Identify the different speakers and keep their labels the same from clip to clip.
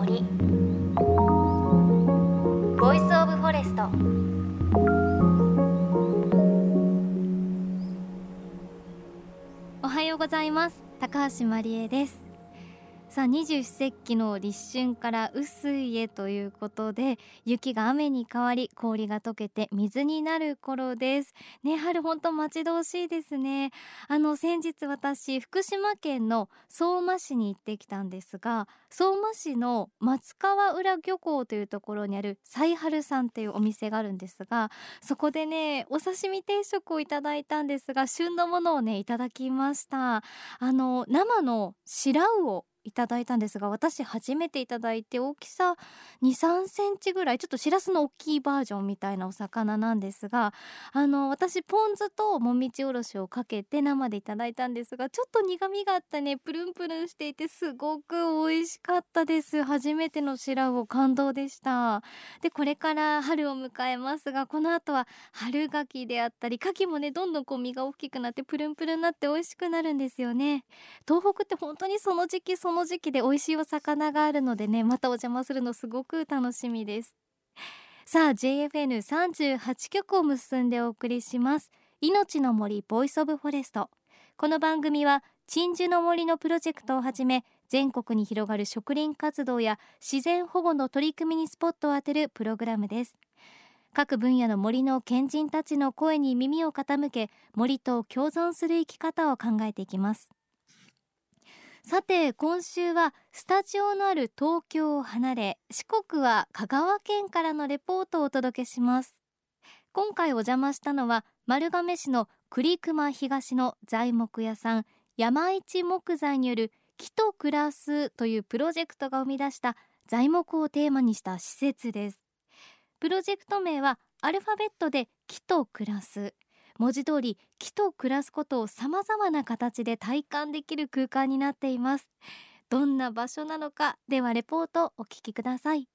Speaker 1: 森。 Voice of Forest おはようございます。高橋真理恵です。さあ二十四節気の立春から雨水へということで雪が雨に変わり氷が溶けて水になる頃です。ね春本当待ち遠しいですね。あの先日私福島県の相馬市に行ってきたんですが相馬市の松川浦漁港というところにある彩春さんっていうお店があるんですがそこでねお刺身定食をいただいたんですが旬のものをねいただきました。あの生の白魚いただいたんですが私初めていただいて大きさ2 3センチぐらいちょっとしらすの大きいバージョンみたいなお魚なんですがあの私ポン酢ともみじおろしをかけて生でいただいたんですがちょっと苦みがあったねプルンプルンしていてすごく美味しかったです。初めての白魚感動でした。でこれから春を迎えますがこの後は春牡蠣であったり牡蠣もねどんどんこう身が大きくなってプルンプルンになって美味しくなるんですよね。東北って本当にその時期その時期で美味しいお魚があるのでねまたお邪魔するのすごく楽しみです。さあ JFN38 曲を結んでお送りします。命の森 Voice of Forest。この番組は鎮守の森のプロジェクトをはじめ全国に広がる植林活動や自然保護の取り組みにスポットを当てるプログラムです。各分野の森の賢人たちの声に耳を傾け森と共存する生き方を考えていきます。さて今週はスタジオのある東京を離れ四国は香川県からのレポートをお届けします。今回お邪魔したのは丸亀市の栗熊東の材木屋さん山一木材による木と暮らすというプロジェクトが生み出した材木をテーマにした施設です。プロジェクト名はアルファベットで木と暮らす。文字通り木と暮らすことを様々な形で体感できる空間になっています。どんな場所なのかではレポートお聞きください。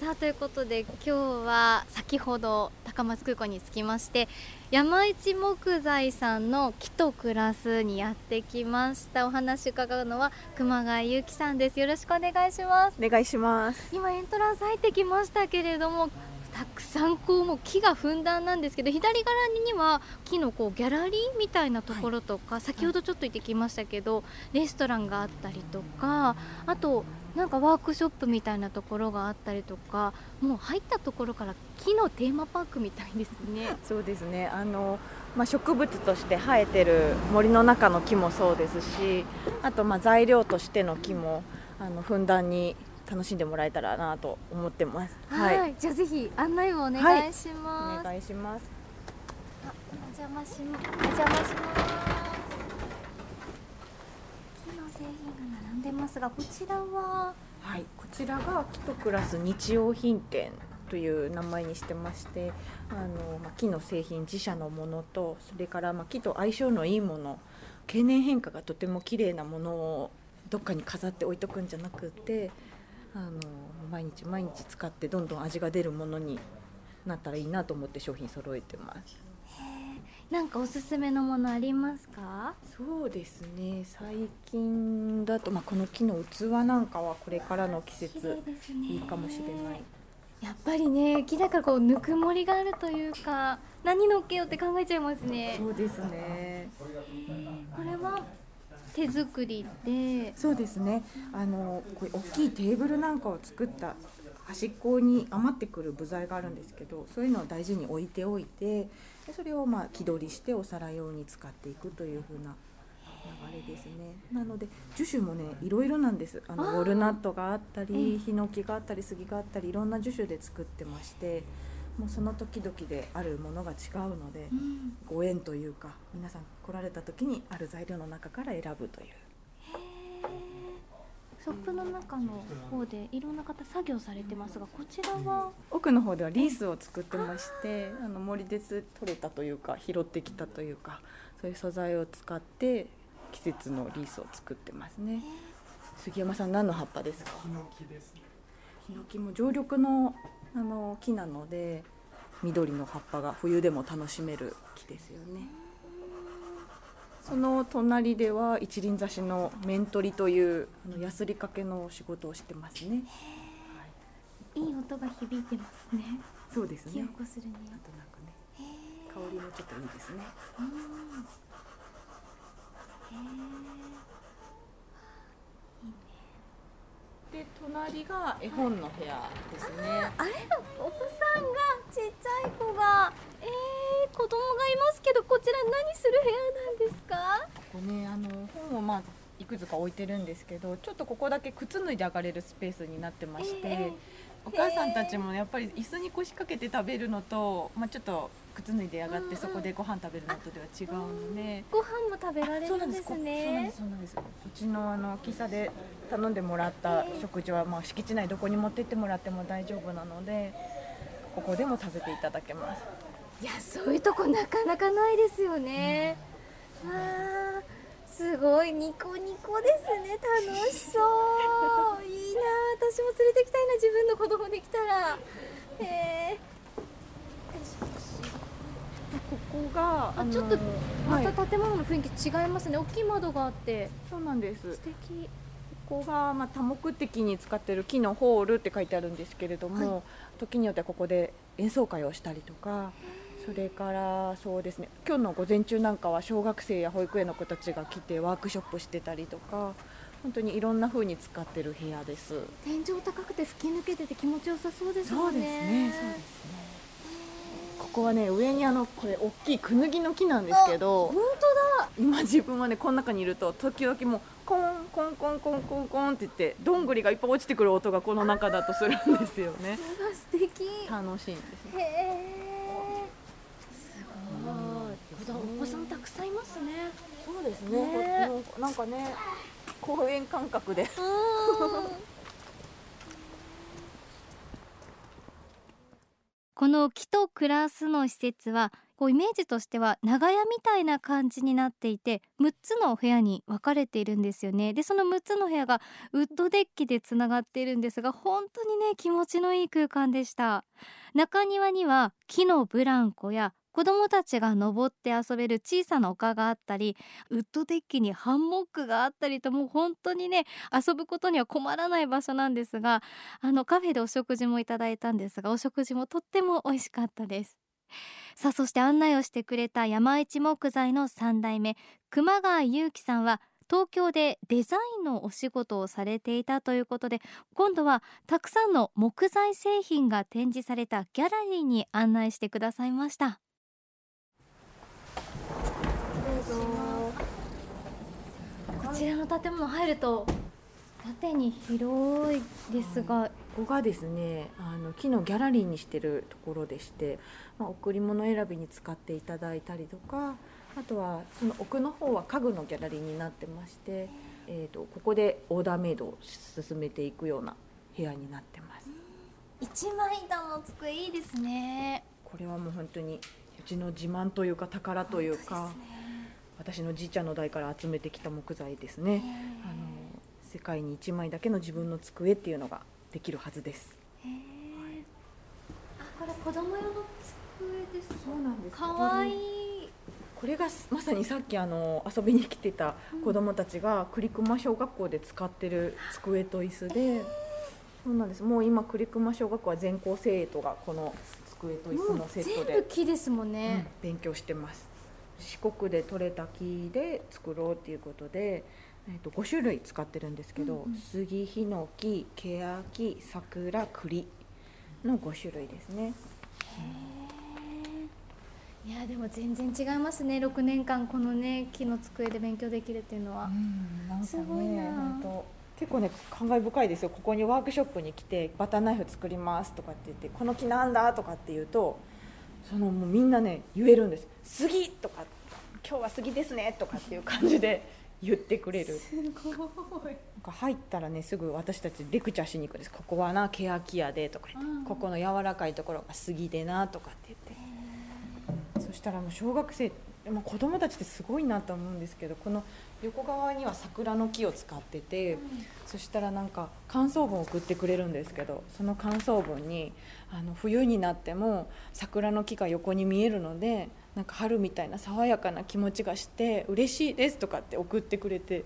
Speaker 1: さあということで今日は先ほど高松空港に着きまして山一木材さんの木と暮らすにやってきました。お話伺うのは熊谷由紀さんです。よろしくお願いします。
Speaker 2: お願いします。
Speaker 1: 今エントランス入ってきましたけれどもたくさんこうもう木がふんだんなんですけど左側には木のこうギャラリーみたいなところとか、はい、先ほどちょっと行ってきましたけど、レストランがあったりとかあとなんかワークショップみたいなところがあったりとかもう入ったところから木のテーマパークみたいですね。
Speaker 2: そうですねあのまあ、植物として生えてる森の中の木もそうですしあとまあ材料としての木もあのふんだんに楽しんでもらえたらなと思ってます。
Speaker 1: はい、はい、じゃあぜひ案内をお願いします。
Speaker 2: はい、お願いします。
Speaker 1: あ、お邪魔しまお邪魔します。木の製品が並んでますが、こちらは？
Speaker 2: はい、こちらが木と暮らす日用品店という名前にしてましてあの、まあ、木の製品自社のものとそれから、まあ、木と相性のいいもの経年変化がとても綺麗なものをどっかに飾って置いとくんじゃなくてあの毎日毎日使ってどんどん味が出るものになったらいいなと思って商品揃えてます。
Speaker 1: なんかおすすめのものありますか？
Speaker 2: そうですね。最近だと、まあ、この木の器なんかはこれからの季節いいかもしれない。
Speaker 1: やっぱりね木だからこうぬくもりがあるというか何のっけよって考えちゃいますね。
Speaker 2: そうですね。
Speaker 1: これは手作りで。
Speaker 2: そうですね。あのこれ大きいテーブルなんかを作った端っこに余ってくる部材があるんですけどそういうのを大事に置いておいてでそれをまあ木取りしてお皿用に使っていくというふうな流れですね。なので樹種もねいろいろなんです。あのウォルナットがあったりヒノキがあったり杉があったりいろんな樹種で作ってましてもうその時々であるものが違うので、うん、ご縁というか皆さん来られた時にある材料の中から選ぶという。
Speaker 1: ショップの中の方でいろんな方作業されてますがこちらは？
Speaker 2: 奥の方ではリースを作ってましてあの森で取れたというか拾ってきたというかそういう素材を使って季節のリースを作ってますね。杉山さん何の葉っぱですか？
Speaker 3: ヒノキです
Speaker 2: ヒノキも常緑のあの木なので緑の葉っぱが冬でも楽しめる木ですよねその隣では一輪挿しの面取りというあのヤスリ掛けの仕事をしてますね。
Speaker 1: いい音が響いてますね。
Speaker 2: そうですね。
Speaker 1: 火起こするに。
Speaker 2: あとなんかね、香りもちょっといいですね。で隣が絵本の部屋ですね。
Speaker 1: あれお子さんがちっちゃい子がえー、子供がいますけどこちら何する部屋なんですか？
Speaker 2: ここねあの本をまあいくつか置いてるんですけど、ちょっとここだけ靴脱いで上がれるスペースになってまして。
Speaker 1: えー
Speaker 2: お母さんたちもやっぱり椅子に腰掛けて食べるのと、まあ、ちょっと靴脱いで上がってそこでご飯食べるのとでは違うので、
Speaker 1: ご飯も食べられるんです
Speaker 2: そうなん
Speaker 1: ね
Speaker 2: です。そうなんです。うちのあの喫茶で頼んでもらった食事は、まあ、敷地内どこに持ってってもらっても大丈夫なのでここでも食べていただけます。
Speaker 1: いやそういうとこなかなかないですよね。わあすごいニコニコですね。楽しそう。いいな私も連れてきたいな自分の子供できたら。へえ
Speaker 2: ここが
Speaker 1: あちょっとま
Speaker 2: はい、
Speaker 1: た建物の雰囲気違いますね。大きい窓があって。
Speaker 2: そうなんです。
Speaker 1: 素敵。
Speaker 2: ここが、まあ、多目的に使ってる木のホールって書いてあるんですけれども、時によってはここで演奏会をしたりとかそれからそうですね今日の午前中なんかは小学生や保育園の子たちが来てワークショップしてたりとか本当にいろんな風に使ってる部屋です。
Speaker 1: 天井高くて吹き抜けてて気持ちよさそうです
Speaker 2: そう
Speaker 1: よね
Speaker 2: ですね。そうですね。ここはね上にあのこれ大きいクヌギの木なんですけど
Speaker 1: 本、当だ
Speaker 2: 今自分はねこの中にいると時々もうコンコンコンコンコンコンって言ってどんぐりがいっぱい落ちてくる音がこの中だとするんですよね。
Speaker 1: 素敵
Speaker 2: 楽しいんですね。
Speaker 1: へえすごいお子さんたくさんいますね
Speaker 2: そうです
Speaker 1: ね
Speaker 2: ね。なんかね公園感覚で。
Speaker 1: この木と暮らすの施設はこうイメージとしては長屋みたいな感じになっていて6つの部屋に分かれているんですよね。でその6つの部屋がウッドデッキでつながっているんですが本当にね気持ちのいい空間でした。中庭には木のブランコや子供たちが登って遊べる小さな丘があったりウッドデッキにハンモックがあったりともう本当にね遊ぶことには困らない場所なんですがあのカフェでお食事もいただいたんですがお食事もとっても美味しかったです。さあそして案内をしてくれた山一木材の3代目熊谷祐樹さんは東京でデザインのお仕事をされていたということで今度はたくさんの木材製品が展示されたギャラリーに案内してくださいました
Speaker 2: どうぞ。
Speaker 1: こちらの建物入ると縦に広いですが。
Speaker 2: ここがですねあの木のギャラリーにしてるところでして、まあ、贈り物選びに使っていただいたりとかあとはその奥の方は家具のギャラリーになってまして、えー、とここでオーダーメイドを進めていくような部屋になってます。
Speaker 1: 一枚板の机いいですね。
Speaker 2: これはもう本当にうちの自慢というか宝というか私のじいちゃんの代から集めてきた木材ですね。あの世界に1枚だけの自分の机っていうのができるはずです。
Speaker 1: へー。あこれ子供用の机です
Speaker 2: そうなんです。
Speaker 1: かわいい。
Speaker 2: これがまさにさっきあの遊びに来てた子どもたちが栗熊小学校で使ってる机と椅子で、そうなんです。もう今栗熊小学校は全校生徒がこの机と椅子のセット
Speaker 1: 全部
Speaker 2: で、
Speaker 1: 木ですもん
Speaker 2: うん。
Speaker 1: ね、
Speaker 2: 勉強してます四国で採れた木で作ろうっていうことで、えー、と5種類使ってるんですけど、
Speaker 1: うんうん。
Speaker 2: 杉ヒノキケヤキ桜栗の5種類ですね。
Speaker 1: いやでも全然違いますね。6年間このね木の机で勉強できるっていうのは、
Speaker 2: なんか
Speaker 1: すごいな。
Speaker 2: 結構ね感慨深いですよ。ここにワークショップに来てバターナイフ作りますとかって言ってこの木なんだとかって言うとそのもうみんなね言えるんです杉とか今日は杉ですねとかっていう感じで 言ってくれる。
Speaker 1: すごい。
Speaker 2: なんか入ったらねすぐ私たちレクチャーしに行くんですここはなケヤキやでとか言って、
Speaker 1: うん
Speaker 2: ここの柔らかいところが杉でなとかって言って、そしたらもう小学生でも子供たちってすごいなと思うんですけどこの横側には桜の木を使ってて、うん、そしたらなんか感想文を送ってくれるんですけどその感想文にあの冬になっても桜の木が横に見えるのでなんか春みたいな爽やかな気持ちがして嬉しいですとかって送ってくれて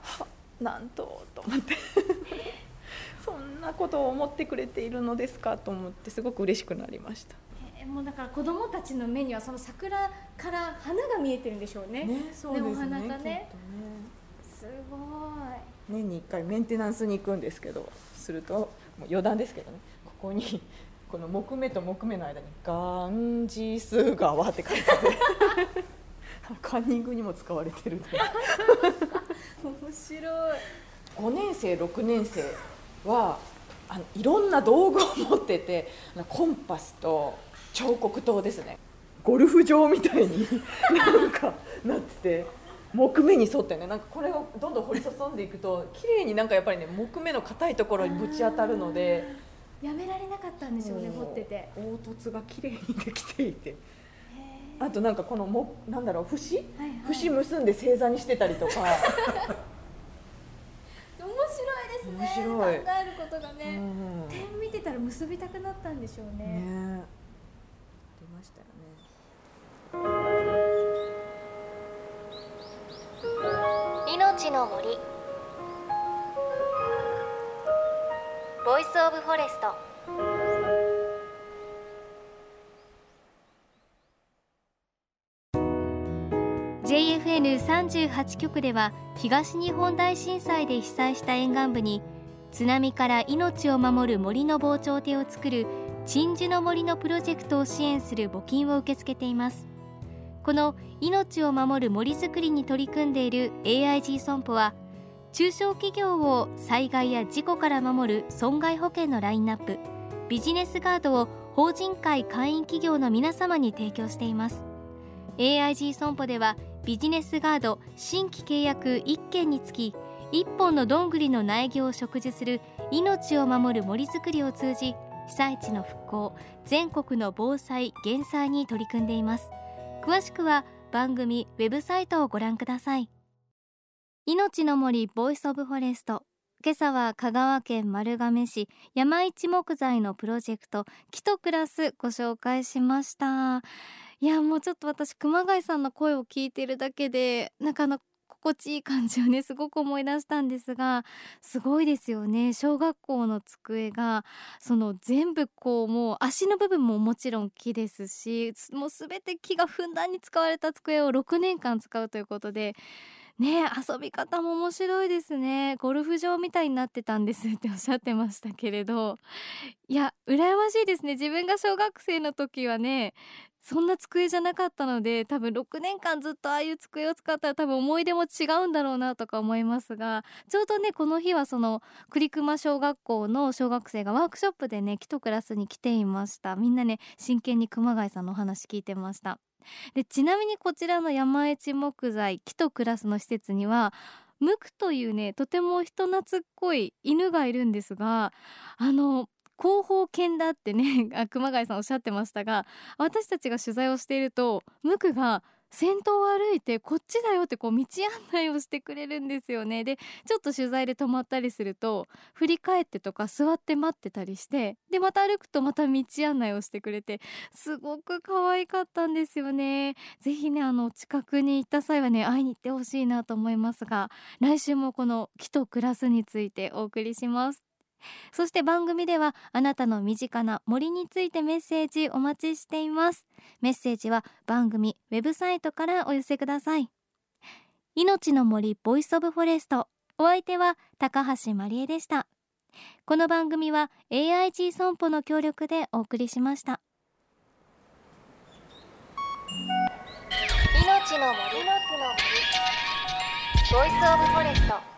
Speaker 2: はなんとと思って そんなことを思ってくれているのですかと思ってすごく嬉しくなりました。
Speaker 1: もうだから子供たちの目にはその桜から花が見えてるんでしょうね。
Speaker 2: ね、そうですね。花
Speaker 1: がね。ねすごい。
Speaker 2: 年に一回メンテナンスに行くんですけど、するともう余談ですけどね、ここに この木目と木目の間にガンジス川って書いてて、カンニングにも使われてる。
Speaker 1: 面白い。
Speaker 2: 5年生6年生はあのいろんな道具を持っててコンパスと彫刻刀ですね。ゴルフ場みたいに なんかなってて木目に沿ってね。なんかこれをどんどん掘り注んでいくと綺麗になんかやっぱりね木目の硬いところにぶち当たるので
Speaker 1: やめられなかったんでしょうね掘ってて。
Speaker 2: 凹凸が綺麗にできていて。あとなんかこのもなんだろう節、はいはい、節結んで正座にしてたりとか。面
Speaker 1: 白いですね。面白い。考えることがね、うん、点見てたら結びたくなったんでしょうね。ねしたよね。命の森。Voice of Forest。JFN38 局では東日本大震災で被災した沿岸部に津波から命を守る森の防潮堤を作る鎮守の森のプロジェクトを支援する募金を受け付けています。この命を守る森づくりに取り組んでいる AIG 損保は中小企業を災害や事故から守る損害保険のラインナップビジネスガードを法人会会員企業の皆様に提供しています。AIG 損保ではビジネスガード新規契約1件につき1本のどんぐりの苗木を植樹する命を守る森づくりを通じ被災地の復興全国の防災減災に取り組んでいます。詳しくは番組ウェブサイトをご覧ください。いのちの森 Voice of Forest。今朝は香川県丸亀市山一木材のプロジェクト木と暮らすご紹介しました。いやもうちょっと私熊谷さんの声を聞いているだけでなんかあの心地いい感じをねすごく思い出したんですがすごいですよね。小学校の机がその全部こうもう足の部分ももちろん木ですしもう全て木がふんだんに使われた机を6年間使うということでね遊び方も面白いですね。ゴルフ場みたいになってたんですっておっしゃってましたけれど。いや羨ましいですね。自分が小学生の時はねそんな机じゃなかったので多分6年間ずっとああいう机を使ったら多分思い出も違うんだろうなとか思いますがちょうどねこの日はその栗熊小学校の小学生がワークショップでね木とクラスに来ていました。みんなね真剣に熊谷さんのお話聞いてました。でちなみにこちらの山一木材木とクラスの施設にはムクというねとても人懐っこい犬がいるんですがあの後方犬だってね あ熊谷さんおっしゃってましたが私たちが取材をしているとムクが先頭を歩いてこっちだよってこう道案内をしてくれるんですよね。でちょっと取材で止まったりすると振り返ってとか座って待ってたりしてでまた歩くとまた道案内をしてくれてすごく可愛かったんですよね。ぜひねあの近くに行った際はね会いに行ってほしいなと思いますが来週もこの木と暮らすについてお送りします。そして番組ではあなたの身近な森についてメッセージお待ちしています。メッセージは番組ウェブサイトからお寄せください。いのちの森 Voice of Forest。お相手は高橋真理恵でした。この番組は AIG 損保の協力でお送りしました。命の森。の森。ボイスオブフォレスト。